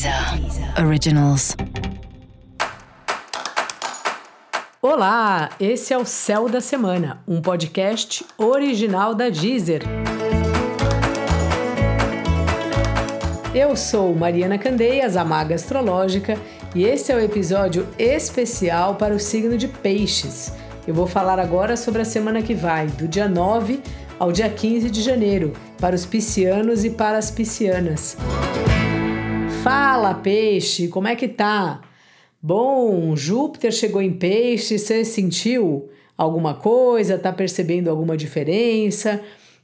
Deezer Originals. Olá, esse é o Céu da Semana, um podcast original da Deezer. Eu sou Mariana Candeias, a maga astrológica, e esse é o episódio especial para o signo de Peixes. Eu vou falar agora sobre a semana que vai, do dia 9 ao dia 15 de janeiro, para os piscianos e para as piscianas. Fala, peixe, como é que tá? Bom, Júpiter chegou em peixe, você sentiu alguma coisa? Tá percebendo alguma diferença?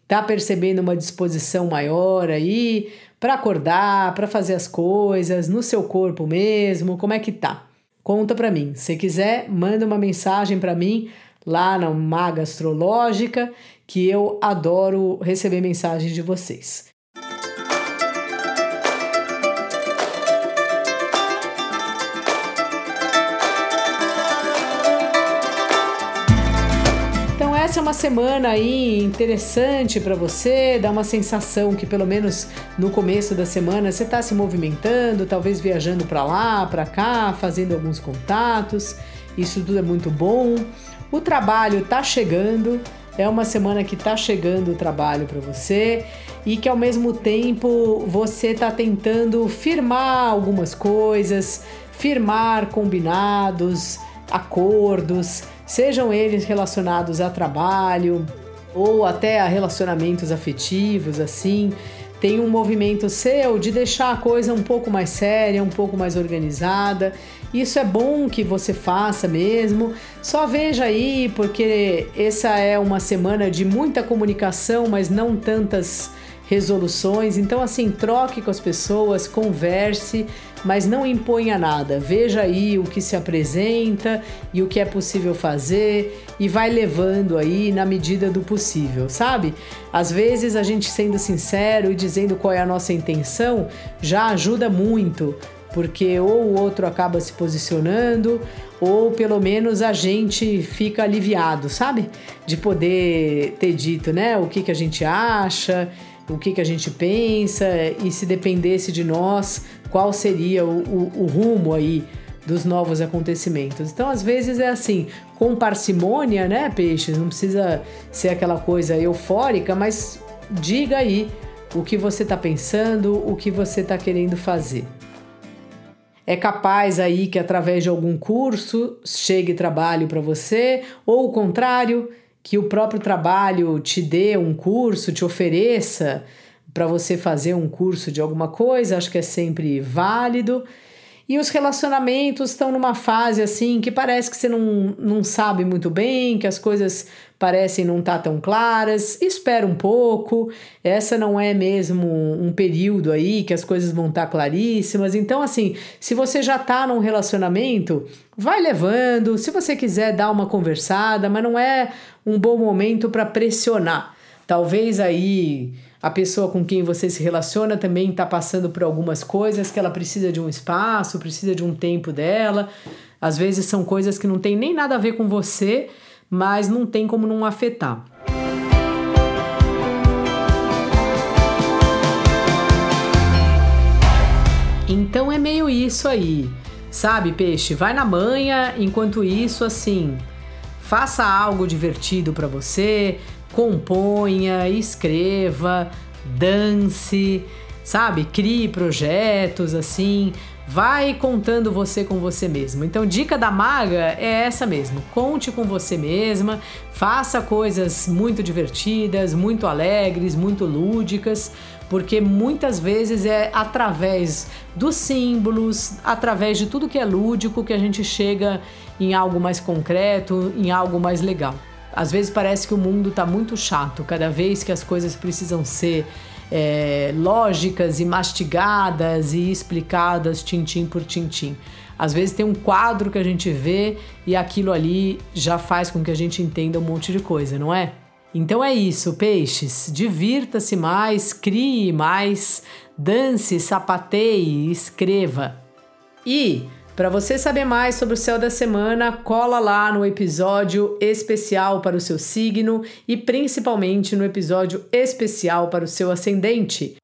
Tá percebendo uma disposição maior aí para acordar, para fazer as coisas no seu corpo mesmo? Como é que tá? Conta para mim. Se quiser, manda uma mensagem para mim lá na Maga Astrológica, que eu adoro receber mensagens de vocês. Uma semana aí interessante para você, dá uma sensação que pelo menos no começo da semana você está se movimentando, talvez viajando para lá, para cá, fazendo alguns contatos. Isso tudo é muito bom. O trabalho está chegando, é uma semana que está chegando o trabalho para você e que ao mesmo tempo você está tentando firmar algumas coisas, firmar combinados, acordos, sejam eles relacionados a trabalho ou até a relacionamentos afetivos, assim tem um movimento seu de deixar a coisa um pouco mais séria, um pouco mais organizada. Isso é bom que você faça mesmo. Só veja aí, porque essa é uma semana de muita comunicação, mas não tantas resoluções. Então, assim, troque com as pessoas, converse, mas não imponha nada. Veja aí o que se apresenta e o que é possível fazer e vai levando aí na medida do possível, sabe? Às vezes a gente sendo sincero e dizendo qual é a nossa intenção já ajuda muito. Porque ou o outro acaba se posicionando, ou pelo menos a gente fica aliviado, sabe? De poder ter dito, né? O que, que a gente acha, o que, que a gente pensa e se dependesse de nós, qual seria o, o, o rumo aí dos novos acontecimentos. Então, às vezes é assim, com parcimônia, né, peixes? Não precisa ser aquela coisa eufórica, mas diga aí o que você está pensando, o que você está querendo fazer. É capaz aí que através de algum curso chegue trabalho para você, ou o contrário, que o próprio trabalho te dê um curso, te ofereça para você fazer um curso de alguma coisa, acho que é sempre válido. E os relacionamentos estão numa fase assim que parece que você não, não sabe muito bem, que as coisas parecem não estar tá tão claras. Espera um pouco, essa não é mesmo um período aí que as coisas vão estar tá claríssimas. Então, assim, se você já está num relacionamento, vai levando. Se você quiser dar uma conversada, mas não é um bom momento para pressionar. Talvez aí a pessoa com quem você se relaciona também está passando por algumas coisas que ela precisa de um espaço, precisa de um tempo dela. Às vezes são coisas que não tem nem nada a ver com você, mas não tem como não afetar. Então é meio isso aí, sabe, peixe? Vai na manha, enquanto isso, assim, faça algo divertido para você, componha, escreva, dance, sabe? Crie projetos assim, vai contando você com você mesmo. Então, dica da maga é essa mesmo: conte com você mesma, faça coisas muito divertidas, muito alegres, muito lúdicas, porque muitas vezes é através dos símbolos, através de tudo que é lúdico que a gente chega em algo mais concreto, em algo mais legal. Às vezes parece que o mundo está muito chato, cada vez que as coisas precisam ser é, lógicas e mastigadas e explicadas tintim por tintim. Às vezes tem um quadro que a gente vê e aquilo ali já faz com que a gente entenda um monte de coisa, não é? Então é isso, peixes. Divirta-se mais, crie mais, dance, sapateie, escreva. E para você saber mais sobre o céu da semana, cola lá no episódio especial para o seu signo e principalmente no episódio especial para o seu ascendente.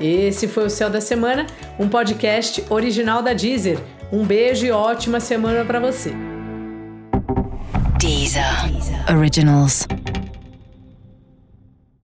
Esse foi o Céu da Semana, um podcast original da Deezer. Um beijo e ótima semana para você. Deezer. Originals.